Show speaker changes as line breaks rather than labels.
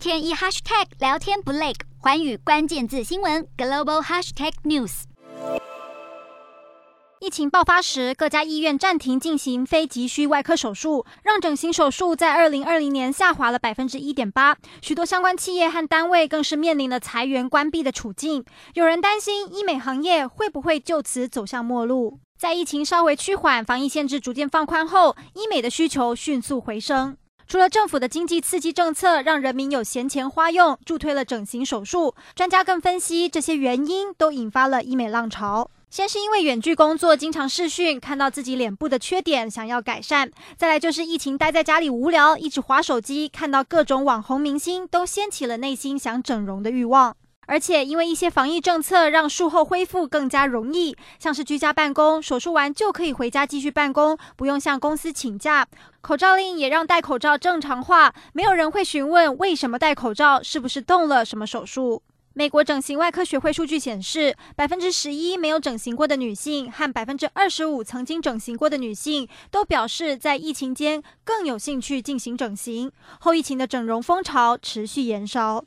天一 hashtag 聊天不累，环宇关键字新闻 global hashtag news。
疫情爆发时，各家医院暂停进行非急需外科手术，让整形手术在二零二零年下滑了百分之一点八。许多相关企业和单位更是面临了裁员关闭的处境。有人担心医美行业会不会就此走向末路？在疫情稍微趋缓、防疫限制逐渐放宽后，医美的需求迅速回升。除了政府的经济刺激政策让人民有闲钱花用，助推了整形手术，专家更分析这些原因都引发了医美浪潮。先是因为远距工作，经常视讯，看到自己脸部的缺点，想要改善；再来就是疫情待在家里无聊，一直划手机，看到各种网红明星，都掀起了内心想整容的欲望。而且因为一些防疫政策，让术后恢复更加容易，像是居家办公，手术完就可以回家继续办公，不用向公司请假。口罩令也让戴口罩正常化，没有人会询问为什么戴口罩，是不是动了什么手术。美国整形外科学会数据显示，百分之十一没有整形过的女性和百分之二十五曾经整形过的女性都表示，在疫情间更有兴趣进行整形。后疫情的整容风潮持续延烧。